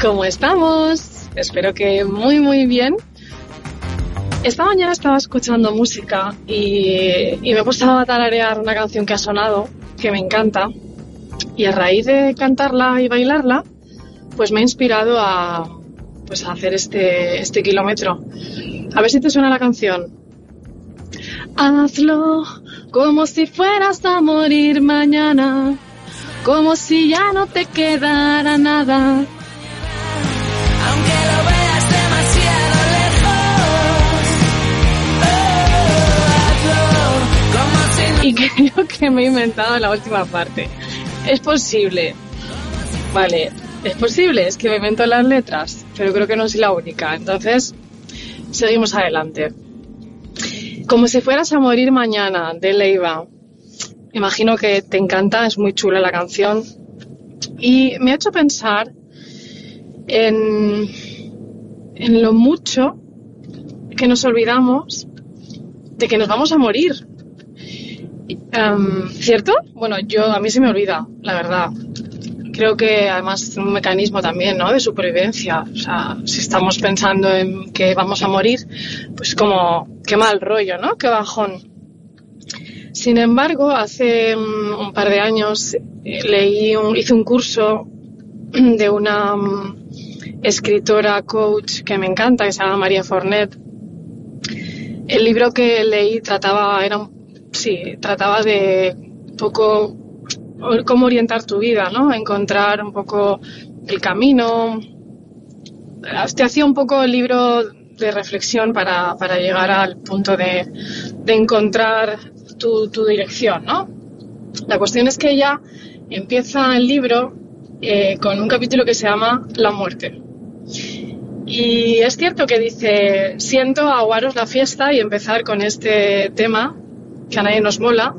¿cómo estamos? Espero que muy muy bien. Esta mañana estaba escuchando música y, me he puesto a tararear una canción que ha sonado, que me encanta. Y a raíz de cantarla y bailarla, pues me ha inspirado a, pues a hacer este, este kilómetro. A ver si te suena la canción. Hazlo como si fueras a morir mañana, como si ya no te quedara nada. Creo que me he inventado la última parte. Es posible. Vale, es posible, es que me invento las letras, pero creo que no soy la única. Entonces, seguimos adelante. Como si fueras a morir mañana, de Leiva. Imagino que te encanta, es muy chula la canción. Y me ha hecho pensar en, en lo mucho que nos olvidamos de que nos vamos a morir. ¿Cierto? Bueno, yo a mí se me olvida, la verdad. Creo que además es un mecanismo también, ¿no? De supervivencia. O sea, si estamos pensando en que vamos a morir, pues como qué mal rollo, ¿no? Qué bajón. Sin embargo, hace mm, un par de años eh, leí un, hice un curso de una mm, escritora coach que me encanta, que se llama María Fornet. El libro que leí trataba, era un- sí, trataba de un poco cómo orientar tu vida, ¿no? Encontrar un poco el camino. Te hacía un poco el libro de reflexión para, para llegar al punto de, de encontrar tu, tu dirección, ¿no? La cuestión es que ella empieza el libro eh, con un capítulo que se llama La muerte. Y es cierto que dice, siento aguaros la fiesta y empezar con este tema que a nadie nos mola,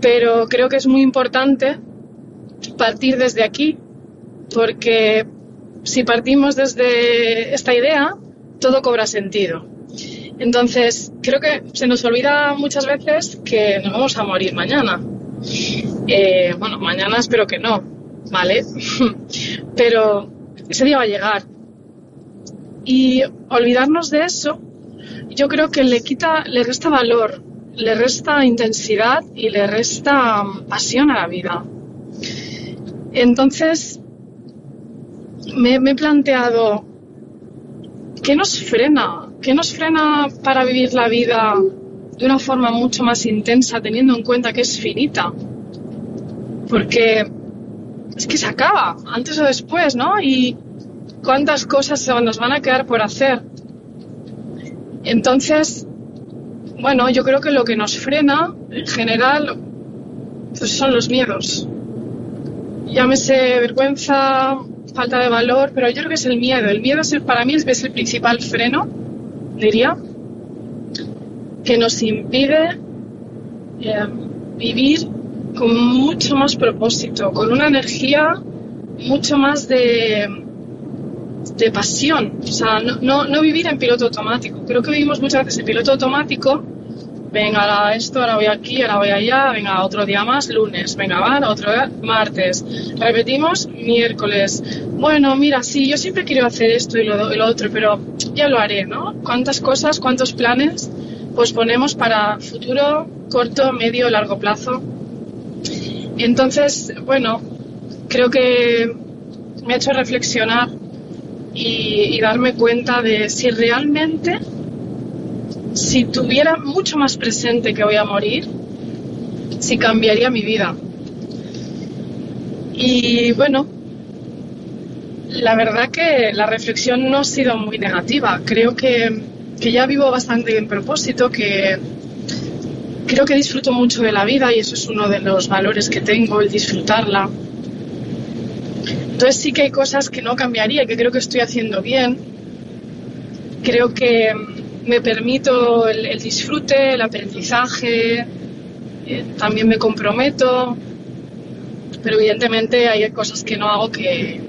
pero creo que es muy importante partir desde aquí, porque si partimos desde esta idea, todo cobra sentido. Entonces, creo que se nos olvida muchas veces que nos vamos a morir mañana. Eh, bueno, mañana espero que no, ¿vale? Pero ese día va a llegar. Y olvidarnos de eso, yo creo que le quita, le resta valor, le resta intensidad y le resta mm, pasión a la vida. Entonces, me, he planteado, ¿qué nos frena? ¿Qué nos frena para vivir la vida de una forma mucho más intensa, teniendo en cuenta que es finita? Porque es que se acaba, antes o después, ¿no? Y cuántas cosas nos van a quedar por hacer. Entonces, bueno, yo creo que lo que nos frena, en general, pues son los miedos. Llámese vergüenza, falta de valor, pero yo creo que es el miedo. El miedo es el- para mí es el principal freno, diría, que nos impide eh, vivir con mucho más propósito, con una energía mucho más de, de pasión. O sea, no, no, vivir en piloto automático. Creo que vivimos muchas veces en piloto automático. Venga, esto, ahora voy aquí, ahora voy allá, venga, otro día más, lunes, venga, va, otro día, martes. Repetimos, miércoles. Bueno, mira, sí, yo siempre quiero hacer esto y lo, y lo otro, pero ya lo haré, ¿no? ¿Cuántas cosas, cuántos planes pues ponemos para futuro, corto, medio, largo plazo? Entonces, bueno, creo que me ha hecho reflexionar y, darme cuenta de si realmente, si tuviera mucho más presente que voy a morir, si cambiaría mi vida. Y bueno, la verdad que la reflexión no ha sido muy negativa. Creo que, que ya vivo bastante en propósito, que creo que disfruto mucho de la vida y eso es uno de los valores que tengo, el disfrutarla. Entonces sí que hay cosas que no cambiaría, que creo que estoy haciendo bien. Creo que me permito el, disfrute, el aprendizaje, eh, también me comprometo, pero evidentemente hay cosas que no hago que,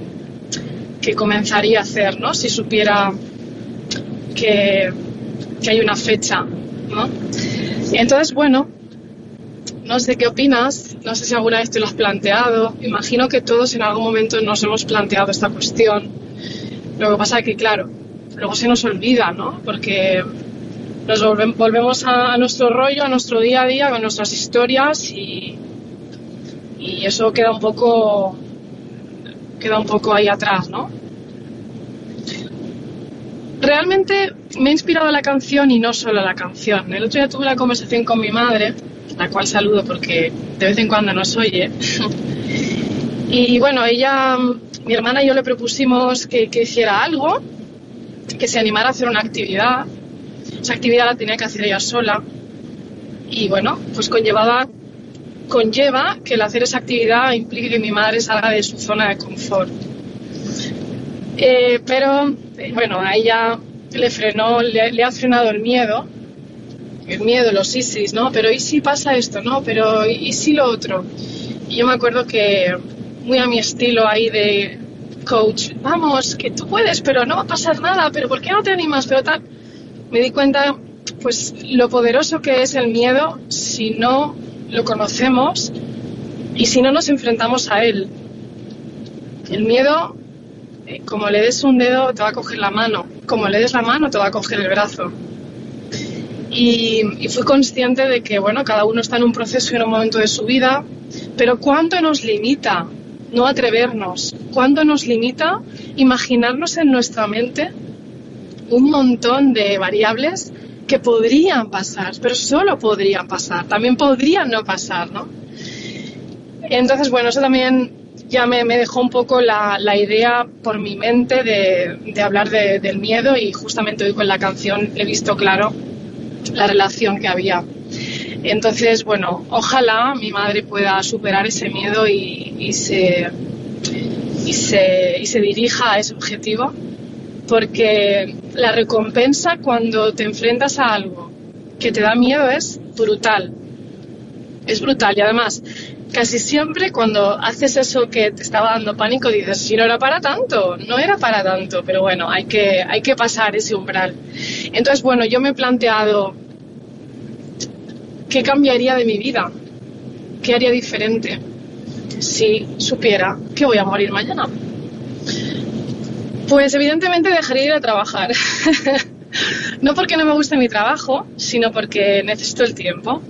que comenzaría a hacer, ¿no? Si supiera que, que hay una fecha, ¿no? Entonces, bueno, no sé qué opinas, no sé si alguna vez te lo has planteado. Imagino que todos en algún momento nos hemos planteado esta cuestión. Lo que pasa es que, claro, luego se nos olvida, ¿no? Porque nos volvem- volvemos a, a nuestro rollo, a nuestro día a día, con nuestras historias y, y eso queda un poco queda un poco ahí atrás, ¿no? Realmente me ha inspirado la canción y no solo la canción. El otro día tuve una conversación con mi madre, la cual saludo porque de vez en cuando nos oye. y bueno, ella, mi hermana y yo le propusimos que, que hiciera algo, que se animara a hacer una actividad. Esa actividad la tenía que hacer ella sola. Y bueno, pues conllevaba, conlleva que el hacer esa actividad implique que mi madre salga de su zona de confort. Eh, pero eh, bueno, a ella le frenó, le, le ha frenado el miedo, el miedo, los ISIS, ¿no? Pero ¿y si pasa esto, no? Pero ¿y si lo otro? Y yo me acuerdo que muy a mi estilo ahí de coach, vamos, que tú puedes, pero no va a pasar nada, pero ¿por qué no te animas? Pero tal, me di cuenta, pues, lo poderoso que es el miedo si no lo conocemos y si no nos enfrentamos a él. El miedo eh, como le des un dedo te va a coger la mano, como le des la mano te va a coger el brazo. Y, y fui consciente de que, bueno, cada uno está en un proceso y en un momento de su vida, pero ¿cuánto nos limita no atrevernos? ¿Cuánto nos limita imaginarnos en nuestra mente un montón de variables que podrían pasar, pero solo podrían pasar, también podrían no pasar, ¿no? Entonces, bueno, eso también ya me, dejó un poco la, idea por mi mente de, hablar de- del miedo y justamente hoy con la canción he visto claro la relación que había. Entonces, bueno, ojalá mi madre pueda superar ese miedo y, se, y, se, y se dirija a ese objetivo, porque la recompensa cuando te enfrentas a algo que te da miedo es brutal. Es brutal y además casi siempre cuando haces eso que te estaba dando pánico dices, si no era para tanto, no era para tanto, pero bueno, hay que, hay que pasar ese umbral. Entonces, bueno, yo me he planteado qué cambiaría de mi vida, qué haría diferente si supiera que voy a morir mañana. Pues evidentemente dejaría de ir a trabajar. no porque no me guste mi trabajo, sino porque necesito el tiempo.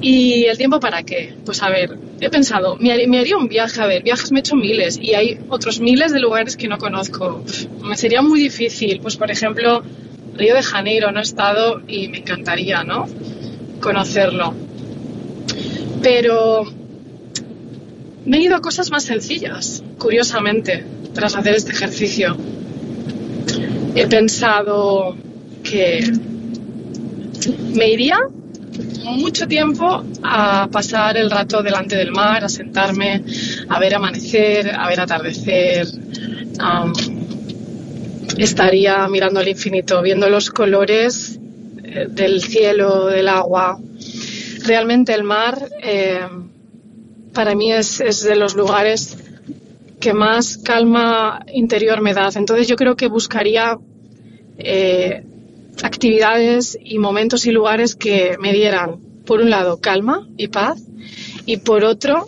¿Y el tiempo para qué? Pues a ver, he pensado, me haría, me haría un viaje, a ver, viajes me he hecho miles y hay otros miles de lugares que no conozco. Me sería muy difícil, pues por ejemplo, Río de Janeiro, no he estado y me encantaría, ¿no? Conocerlo. Pero me he ido a cosas más sencillas, curiosamente, tras hacer este ejercicio. He pensado que me iría mucho tiempo a pasar el rato delante del mar, a sentarme, a ver amanecer, a ver atardecer. am, estaría mirando al infinito, viendo los colores eh, del cielo, del agua. Realmente el mar eh, para mí es, es de los lugares que más calma interior me da. Entonces yo creo que buscaría eh, actividades y momentos y lugares que me dieran, por un lado, calma y paz, y por otro,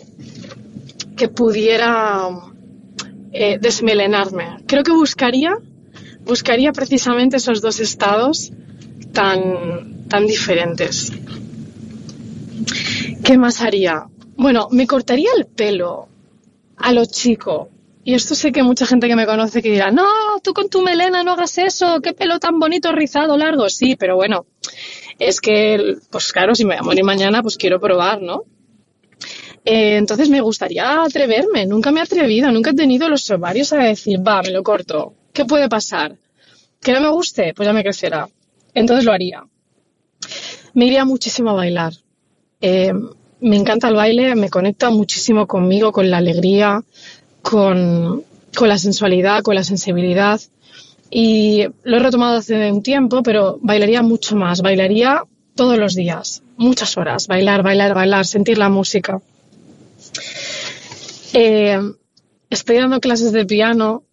que pudiera eh, desmelenarme. Creo que buscaría, buscaría precisamente esos dos estados tan, tan diferentes. ¿Qué más haría? Bueno, me cortaría el pelo a lo chico. Y esto sé que mucha gente que me conoce que dirá, no, tú con tu melena no hagas eso, qué pelo tan bonito, rizado, largo. Sí, pero bueno, es que, pues claro, si me voy a morir mañana, pues quiero probar, ¿no? Eh, entonces me gustaría atreverme, nunca me he atrevido, nunca he tenido los ovarios a decir, va, me lo corto, ¿qué puede pasar? ¿Que no me guste? Pues ya me crecerá. Entonces lo haría. Me iría muchísimo a bailar. Eh, me encanta el baile, me conecta muchísimo conmigo, con la alegría, con, con la sensualidad, con la sensibilidad. Y lo he retomado hace un tiempo, pero bailaría mucho más. Bailaría todos los días, muchas horas. Bailar, bailar, bailar, sentir la música. Eh, estoy dando clases de piano,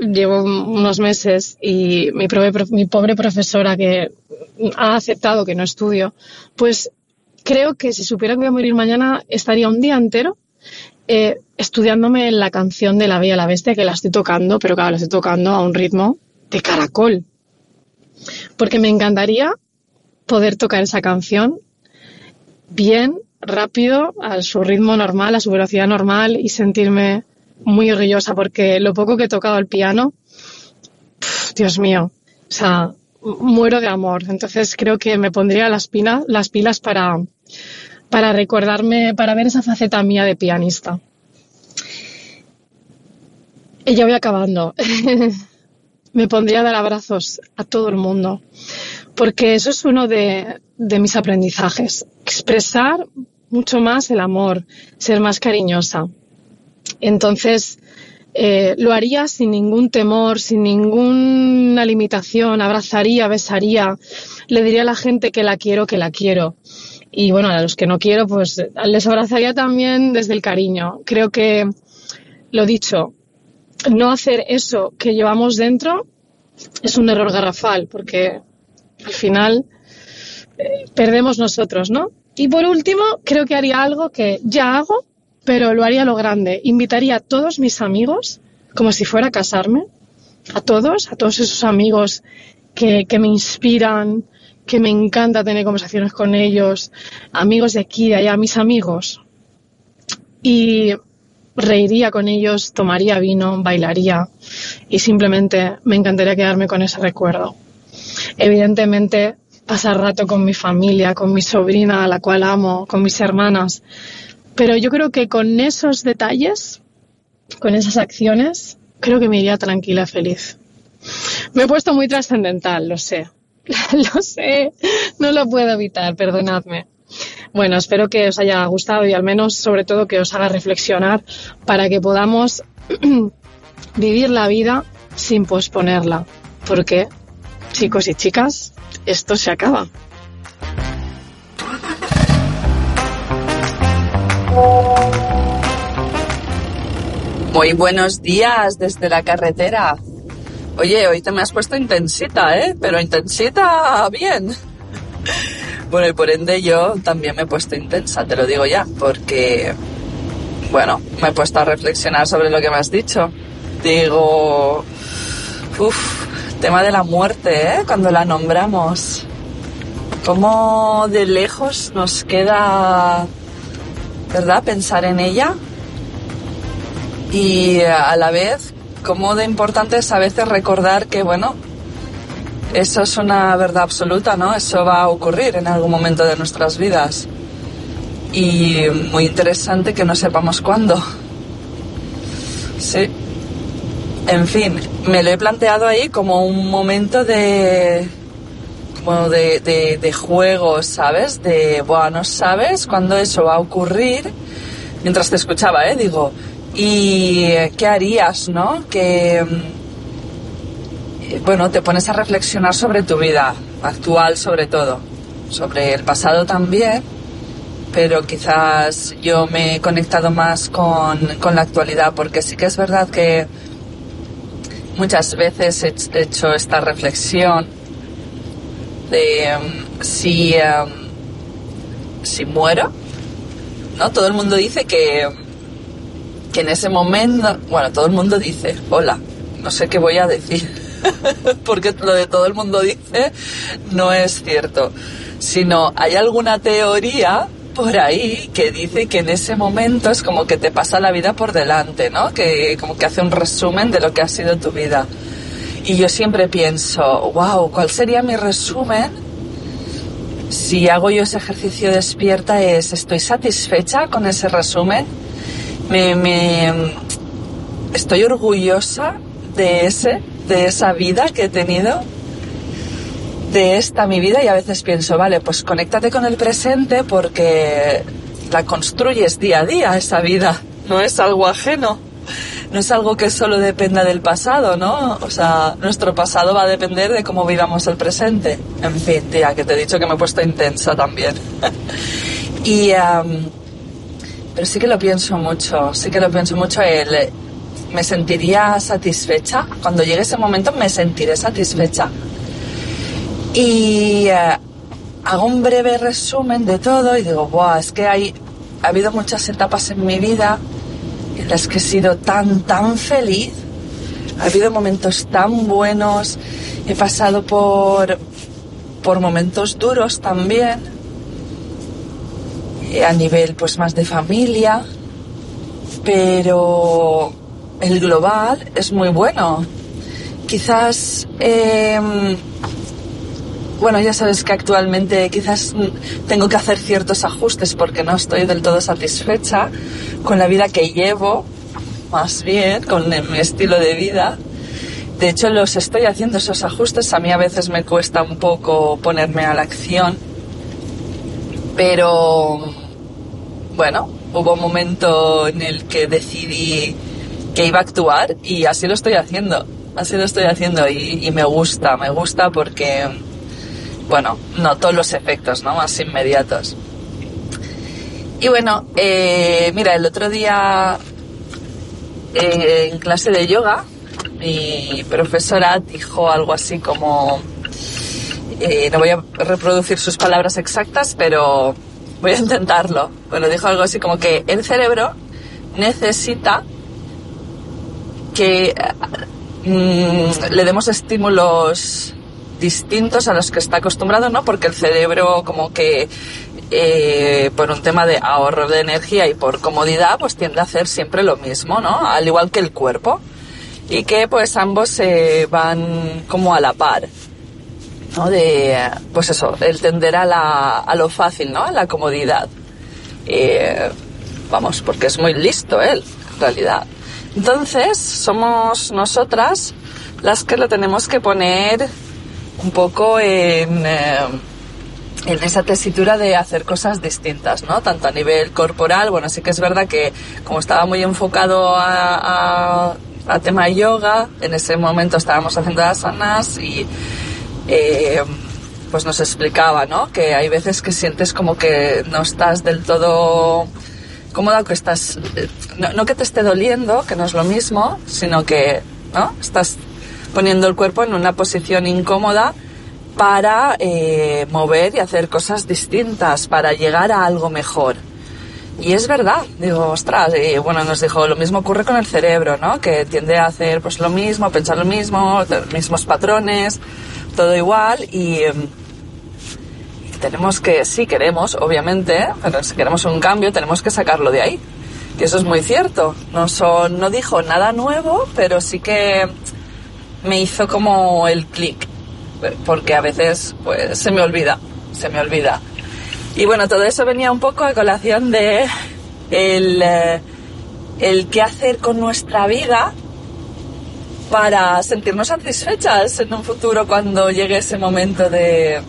llevo unos meses y mi, prove- mi pobre profesora que ha aceptado que no estudio, pues creo que si supiera que voy a morir mañana estaría un día entero eh, estudiándome la canción de La Bella la Bestia, que la estoy tocando, pero claro, la estoy tocando a un ritmo de caracol. Porque me encantaría poder tocar esa canción bien, rápido, a su ritmo normal, a su velocidad normal y sentirme muy orgullosa porque lo poco que he tocado el piano, Dios mío, o sea, muero de amor. Entonces creo que me pondría las, pila- las pilas para, para recordarme, para ver esa faceta mía de pianista. Y ya voy acabando. me pondría a dar abrazos a todo el mundo, porque eso es uno de, mis aprendizajes. Expresar mucho más el amor, ser más cariñosa. Entonces, eh, lo haría sin ningún temor, sin ninguna limitación, abrazaría, besaría, le diría a la gente que la quiero, que la quiero. Y bueno, a los que no quiero, pues les abrazaría también desde el cariño. Creo que, lo dicho, no hacer eso que llevamos dentro es un error garrafal, porque al final eh, perdemos nosotros, ¿no? Y por último, creo que haría algo que ya hago, pero lo haría lo grande. Invitaría a todos mis amigos, como si fuera a casarme, a todos, a todos esos amigos que, que me inspiran, que me encanta tener conversaciones con ellos, amigos de aquí, de allá, mis amigos. Y reiría con ellos, tomaría vino, bailaría y simplemente me encantaría quedarme con ese recuerdo. Evidentemente, pasar rato con mi familia, con mi sobrina, a la cual amo, con mis hermanas. Pero yo creo que con esos detalles, con esas acciones, creo que me iría tranquila, feliz. Me he puesto muy trascendental, lo sé. lo sé, no lo puedo evitar, perdonadme. Bueno, espero que os haya gustado y al menos, sobre todo, que os haga reflexionar para que podamos vivir la vida sin posponerla. Porque, chicos y chicas, esto se acaba. Muy buenos días desde la carretera. Oye, hoy te me has puesto intensita, ¿eh? Pero intensita bien. Bueno, y por ende yo también me he puesto intensa, te lo digo ya, porque, bueno, me he puesto a reflexionar sobre lo que me has dicho. Digo, uff, tema de la muerte, ¿eh? Cuando la nombramos. ¿Cómo de lejos nos queda, verdad, pensar en ella? y a la vez cómo de importante es a veces recordar que bueno eso es una verdad absoluta no eso va a ocurrir en algún momento de nuestras vidas. Y muy interesante que no sepamos cuándo. Sí. En fin me lo he planteado ahí como un momento de como de, de, juego sabes de bueno no sabes cuándo eso va a ocurrir mientras te escuchaba eh digo y qué harías, ¿no? Que, bueno, te pones a reflexionar sobre tu vida actual sobre todo, sobre el pasado también, pero quizás yo me he conectado más con, con la actualidad, porque sí que es verdad que muchas veces he he hecho esta reflexión de mm, si, em, si muero, ¿no? Todo el mundo dice que que en ese momento, bueno, todo el mundo dice, hola, no sé qué voy a decir, porque lo de todo el mundo dice no es cierto, sino hay alguna teoría por ahí que dice que en ese momento es como que te pasa la vida por delante, ¿no? Que como que hace un resumen de lo que ha sido tu vida. Y yo siempre pienso, wow, ¿cuál sería mi resumen? Si hago yo ese ejercicio despierta es, ¿estoy satisfecha con ese resumen? me, me estoy orgullosa de ese, de esa vida que he tenido, de esta mi vida y a veces pienso, vale, pues conéctate con el presente porque la construyes día a día esa vida, no es algo ajeno, no es algo que solo dependa del pasado, ¿no? O sea, nuestro pasado va a depender de cómo vivamos el presente. En fin, tía, que te he dicho que me he puesto intensa también. y, pero sí que lo pienso mucho, sí que lo pienso mucho. El, me sentiría satisfecha, cuando llegue ese momento me sentiré satisfecha. Y eh, hago un breve resumen de todo y digo, Buah, es que hay, ha habido muchas etapas en mi vida en las que he sido tan, tan feliz. Ha habido momentos tan buenos. He pasado por, por momentos duros también. eh, A nivel pues más de familia. Pero el global es muy bueno. Quizás em, bueno, ya sabes que actualmente quizás tengo que hacer ciertos ajustes porque no estoy del todo satisfecha con la vida que llevo, más bien con mi estilo de vida. De hecho, los estoy haciendo esos ajustes. A mí a veces me cuesta un poco ponerme a la acción. Pero, bueno, hubo un momento en el que decidí que iba a actuar y así lo estoy haciendo. Así lo estoy haciendo y, me gusta, me gusta porque, bueno, noto los efectos, ¿no? Más inmediatos. Y bueno, eh, mira, el otro día eh, en clase de yoga, mi profesora dijo algo así como, eh, no voy a reproducir sus palabras exactas, pero voy a intentarlo. Bueno, dijo algo así como que el cerebro necesita que mm, le demos estímulos distintos a los que está acostumbrado, ¿no? Porque el cerebro como que eh, por un tema de ahorro de energía y por comodidad, pues tiende a hacer siempre lo mismo, ¿no? Al igual que el cuerpo. Y que pues ambos se van como a la par. ¿no? De, pues eso, el tender a, la, a lo fácil, ¿no? A la comodidad. Eh, vamos, porque es muy listo él, en realidad. Entonces, somos nosotras las que lo tenemos que poner un poco en, eh, en esa tesitura de hacer cosas distintas, ¿no? Tanto a nivel corporal, bueno, sí que es verdad que como estaba muy enfocado a, a, a tema yoga, en ese momento estábamos haciendo asanas y eh, pues nos explicaba, ¿no? Que hay veces que sientes como que no estás del todo cómoda, que estás, eh, no, que te esté doliendo, que no es lo mismo, sino que, ¿no? Estás poniendo el cuerpo en una posición incómoda para eh, mover y hacer cosas distintas, para llegar a algo mejor. Y es verdad, digo, ostras, y bueno, nos dijo, lo mismo ocurre con el cerebro, ¿no? Que tiende a hacer pues lo mismo, pensar lo mismo, los mismos patrones, todo igual y, em, y tenemos que, sí queremos, obviamente, pero si queremos un cambio tenemos que sacarlo de ahí. Y eso es muy cierto. No, son, no dijo nada nuevo, pero sí que me hizo como el clic, porque a veces pues se me olvida, se me olvida. Y bueno, todo eso venía un poco a colación de el, eh, el qué hacer con nuestra vida para sentirnos satisfechas en un futuro cuando llegue ese momento de,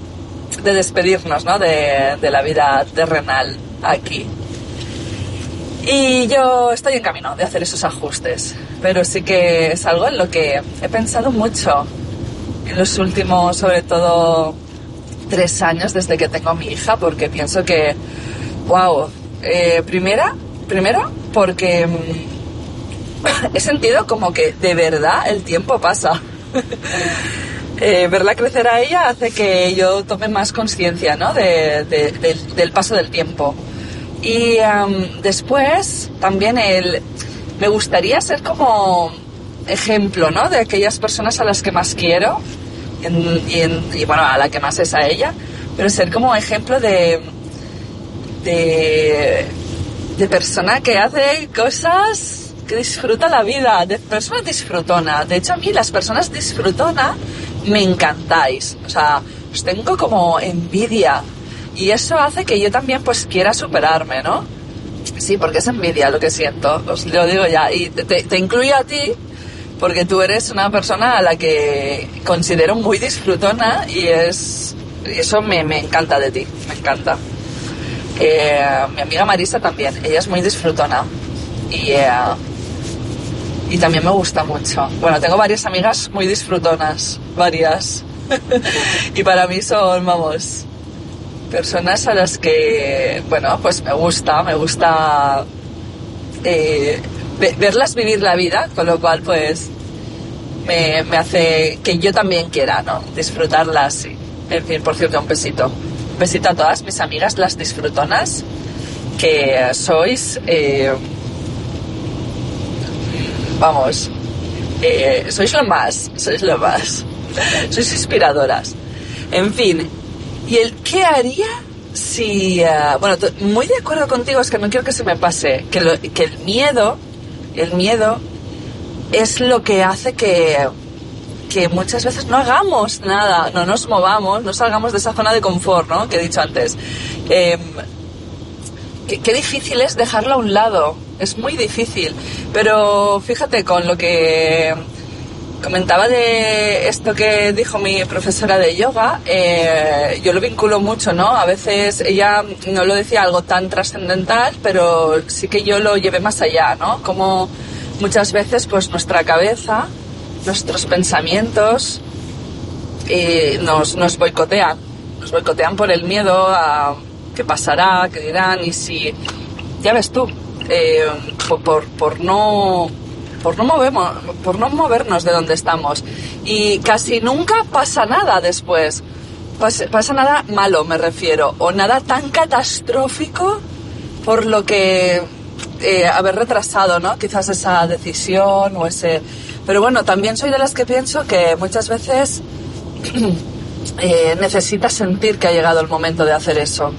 de despedirnos ¿no? de, de la vida terrenal aquí. Y yo estoy en camino de hacer esos ajustes, pero sí que es algo en lo que he pensado mucho en los últimos, sobre todo, tres años desde que tengo mi hija, porque pienso que, wow, eh, primera, primero, porque mm, he sentido como que de verdad el tiempo pasa. Eh, verla crecer a ella hace que yo tome más conciencia ¿no? de, de- del- paso del tiempo. Y después también el, me gustaría ser como ejemplo ¿no? de aquellas personas a las que más quiero en- y en- bueno, a la que más es a ella, pero ser como ejemplo de, de, de persona que hace cosas que disfruta la vida, de persona disfrutona. De hecho, a mí las personas disfrutona me encantáis. O sea, os tengo como envidia. Y eso hace que yo también pues quiera superarme, ¿no? Sí, porque es envidia lo que siento, os lo digo ya. Y te, incluyo a ti porque tú eres una persona a la que considero muy disfrutona y eso me, me encanta de ti, me encanta. Eh, mi amiga Marisa también, ella es muy disfrutona. Y, eh, y también me gusta mucho. Bueno, tengo varias amigas muy disfrutonas, varias. y para mí son, vamos, personas a las que, bueno, pues me gusta, me gusta eh, ve- verlas vivir la vida, con lo cual pues me, me hace que yo también quiera, ¿no? Disfrutarlas. En fin, por cierto, un besito. Un besito a todas mis amigas, las disfrutonas, que sois, eh, vamos, eh, sois lo más, sois lo más. sois inspiradoras. En fin, ¿y el qué haría si... eh, bueno, muy de acuerdo contigo, es que no quiero que se me pase, que, lo- que el miedo, el miedo es lo que hace que, que muchas veces no hagamos nada, no nos movamos, no salgamos de esa zona de confort, ¿no? Que he dicho antes. Qué, qué difícil es dejarlo a un lado, es muy difícil. Pero fíjate, con lo que comentaba de esto que dijo mi profesora de yoga, eh, yo lo vinculo mucho, ¿no? A veces ella no lo decía algo tan trascendental, pero sí que yo lo llevé más allá, ¿no? Como muchas veces pues nuestra cabeza, nuestros pensamientos eh, nos, nos boicotean, nos boicotean por el miedo a qué pasará, qué dirán y si, ya ves tú, eh, por, no por no, movemos, por no movernos de donde estamos. Y casi nunca pasa nada después. Pasa nada malo, me refiero, o nada tan catastrófico por lo que eh, haber retrasado, ¿no? Quizás esa decisión o ese... Pero bueno, también soy de las que pienso que muchas veces eh, necesitas sentir que ha llegado el momento de hacer eso.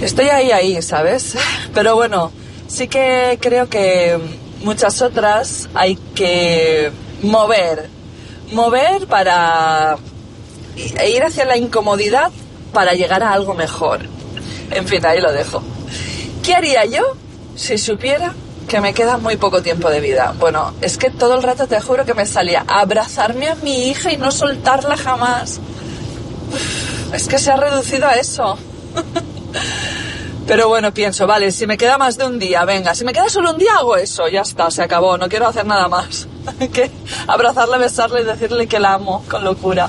Estoy ahí, ahí, ¿sabes? Pero bueno, sí que creo que muchas otras hay que mover, mover para ir hacia la incomodidad para llegar a algo mejor. En fin, ahí lo dejo. ¿Qué haría yo si supiera que me queda muy poco tiempo de vida? Bueno, es que todo el rato te juro que me salía abrazarme a mi hija y no soltarla jamás. Es que se ha reducido a eso. Pero bueno, pienso, vale, si me queda más de un día, venga, si me queda solo un día hago eso, ya está, se acabó, no quiero hacer nada más. que abrazarle, besarle y decirle que la amo con locura.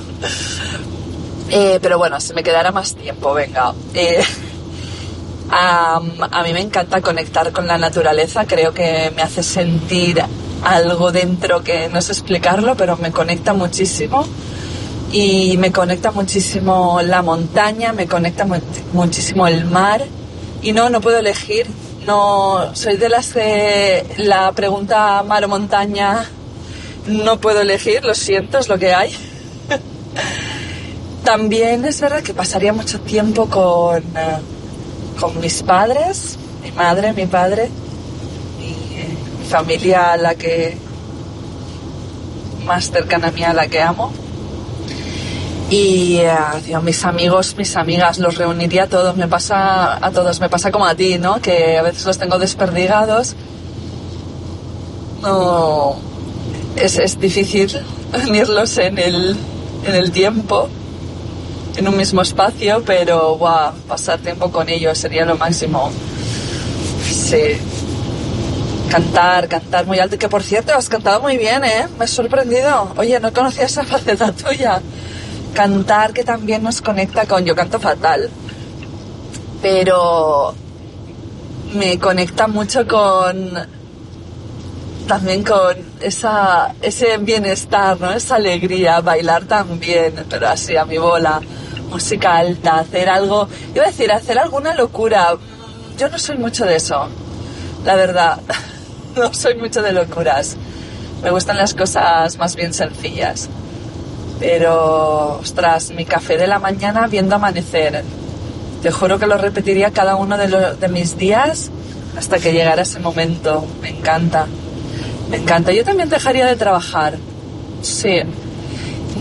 Eh, pero bueno, si me quedara más tiempo, venga. Eh, a, a mí me encanta conectar con la naturaleza, creo que me hace sentir algo dentro que no sé explicarlo, pero me conecta muchísimo. Y me conecta muchísimo la montaña, me conecta mu- muchísimo el mar. Y no, no puedo elegir. No, soy de las que la pregunta mar montaña no puedo elegir, lo siento, es lo que hay. También es verdad que pasaría mucho tiempo con, eh, con mis padres, mi madre, mi padre, eh, mi familia la que más cercana a mí, a la que amo. Y tío, mis amigos, mis amigas, los reuniría a todos, me pasa a todos, me pasa como a ti, ¿no? Que a veces los tengo desperdigados. No, es, es difícil unirlos en el, en el tiempo, en un mismo espacio, pero guau, pasar tiempo con ellos sería lo máximo. Sí. Cantar, cantar muy alto. Que por cierto, has cantado muy bien, ¿eh? Me he sorprendido. Oye, no conocía esa faceta tuya. Cantar que también nos conecta con... Yo canto fatal. Pero me conecta mucho con... También con esa, ese bienestar, ¿no? Esa alegría. Bailar también, pero así a mi bola. Música alta, hacer algo... Iba a decir, hacer alguna locura. Yo no soy mucho de eso la verdad. No soy mucho de locuras. Me gustan las cosas más bien sencillas. Pero, ostras, mi café de la mañana viendo amanecer. Te juro que lo repetiría cada uno de, lo- de mis días hasta que llegara ese momento. Me encanta. Me encanta. Yo también dejaría de trabajar. Sí.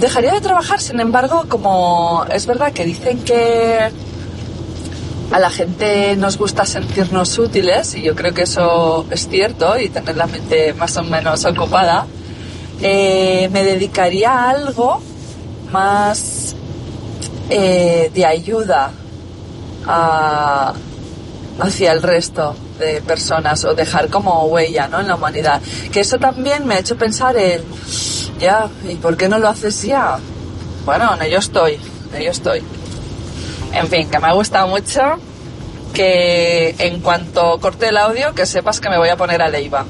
Dejaría de trabajar, sin embargo, como es verdad que dicen que a la gente nos gusta sentirnos útiles y yo creo que eso es cierto y tener la mente más o menos ocupada, eh, me dedicaría a algo más eh, de ayuda a, hacia el resto de personas o dejar como huella ¿no? en la humanidad. Que eso también me ha hecho pensar en, ya, ¿y por qué no lo haces ya? Bueno, en ello estoy, en ello estoy. En fin, que me ha gustado mucho que en cuanto corte el audio, que sepas que me voy a poner a Leiva.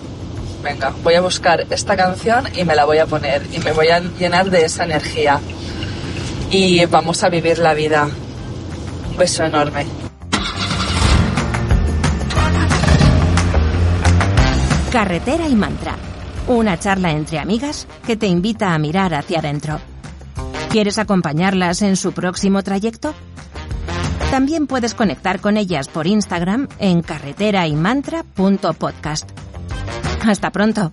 Venga, voy a buscar esta canción y me la voy a poner y me voy a llenar de esa energía. Y vamos a vivir la vida. Un beso enorme. Carretera y Mantra. Una charla entre amigas que te invita a mirar hacia adentro. ¿Quieres acompañarlas en su próximo trayecto? También puedes conectar con ellas por Instagram en carreteraymantra.podcast. Hasta pronto.